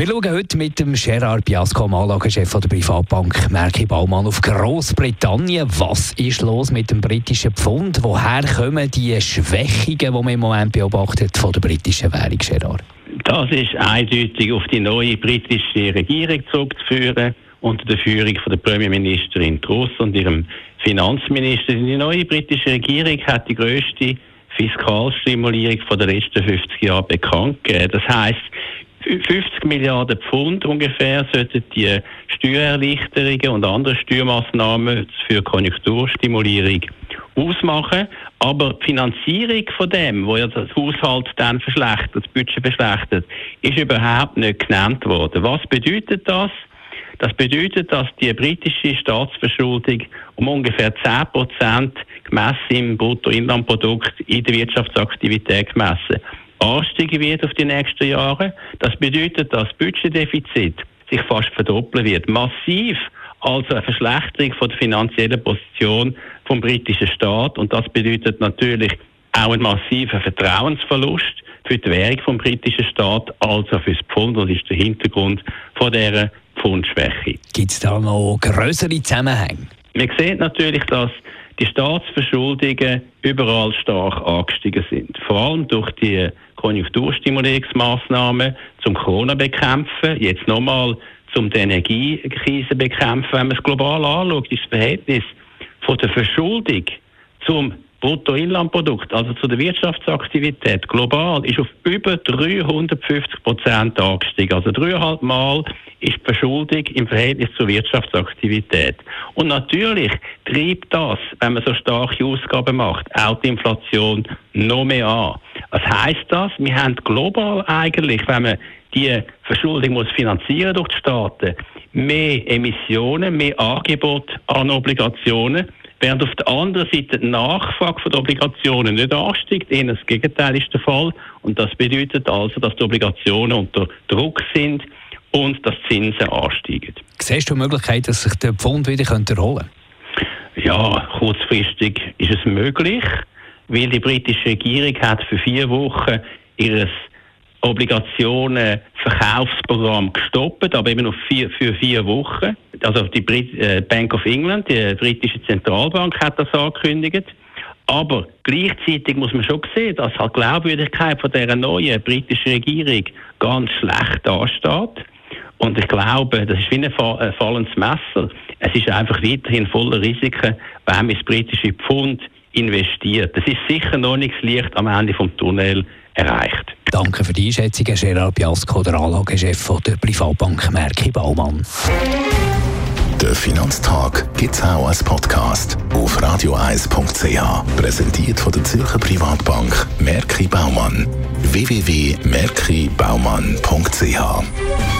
wir schauen heute mit dem Gerard Biasco, Anlagechef der Privatbank Merki Baumann, auf Großbritannien. Was ist los mit dem britischen Pfund? Woher kommen die Schwächungen, die man im Moment beobachtet von der britischen Währung, Gerard? Das ist eindeutig auf die neue britische Regierung zurückzuführen unter der Führung von der Premierministerin Truss und ihrem Finanzminister. Die neue britische Regierung hat die größte Fiskalstimulierung den letzten 50 Jahren bekannt gegeben. Das heißt, 50 Milliarden Pfund ungefähr sollten die Steuererleichterungen und andere Steuermaßnahmen für Konjunkturstimulierung ausmachen. Aber die Finanzierung von dem, wo ja das Haushalt dann verschlechtert, das Budget verschlechtert, ist überhaupt nicht genannt worden. Was bedeutet das? Das bedeutet, dass die britische Staatsverschuldung um ungefähr 10 Prozent gemessen im Bruttoinlandprodukt in der Wirtschaftsaktivität gemessen ansteigen wird auf die nächsten Jahre. Das bedeutet, dass das Budgetdefizit sich fast verdoppeln wird. Massiv also eine Verschlechterung von der finanziellen Position vom britischen Staat und das bedeutet natürlich auch einen massiven Vertrauensverlust für die Währung vom britischen Staat, also für das Pfund und ist der Hintergrund von dieser Pfundschwäche. Gibt es da noch größere Zusammenhänge? Man sieht natürlich, dass die Staatsverschuldungen überall stark angestiegen sind. Vor allem durch die Konjunkturstimulierungsmaßnahmen zum Corona bekämpfen, jetzt nochmal zum die Energiekrise bekämpfen. Wenn man es global anschaut, ist das Verhältnis von der Verschuldung zum Bruttoinlandprodukt, also zu der Wirtschaftsaktivität global, ist auf über 350 Prozent angestiegen. Also dreieinhalb Mal ist die Verschuldung im Verhältnis zur Wirtschaftsaktivität. Und natürlich treibt das, wenn man so starke Ausgaben macht, auch die Inflation noch mehr an. Was heißt das? Wir haben global eigentlich, wenn man die Verschuldung muss finanzieren durch die Staaten, mehr Emissionen, mehr Angebot an Obligationen, während auf der anderen Seite die Nachfrage von Obligationen nicht ansteigt. Eher das Gegenteil ist der Fall. Und das bedeutet also, dass die Obligationen unter Druck sind und dass Zinsen ansteigen. Siehst du die Möglichkeit, dass sich der Pfund wieder erholen könnte? Ja, kurzfristig ist es möglich weil die britische Regierung hat für vier Wochen ihres Obligationen-Verkaufsprogramm gestoppt, aber eben noch vier, für vier Wochen. Also die Brit äh, Bank of England, die britische Zentralbank, hat das angekündigt. Aber gleichzeitig muss man schon sehen, dass halt die Glaubwürdigkeit von dieser neuen britischen Regierung ganz schlecht dasteht. Und ich glaube, das ist wie ein fallendes Messer. Es ist einfach weiterhin voller Risiken, wenn man das britische Pfund investiert. Es ist sicher noch nicht das Licht am Ende vom Tunnel erreicht. Danke für die Einschätzung, Gerard Biasco, der Anlagechef der Privatbank Merki Baumann. Der Finanztag gibt es auch als Podcast auf radioeis.ch. Präsentiert von der Zürcher Privatbank Merki Baumann. www.merkibaumann.ch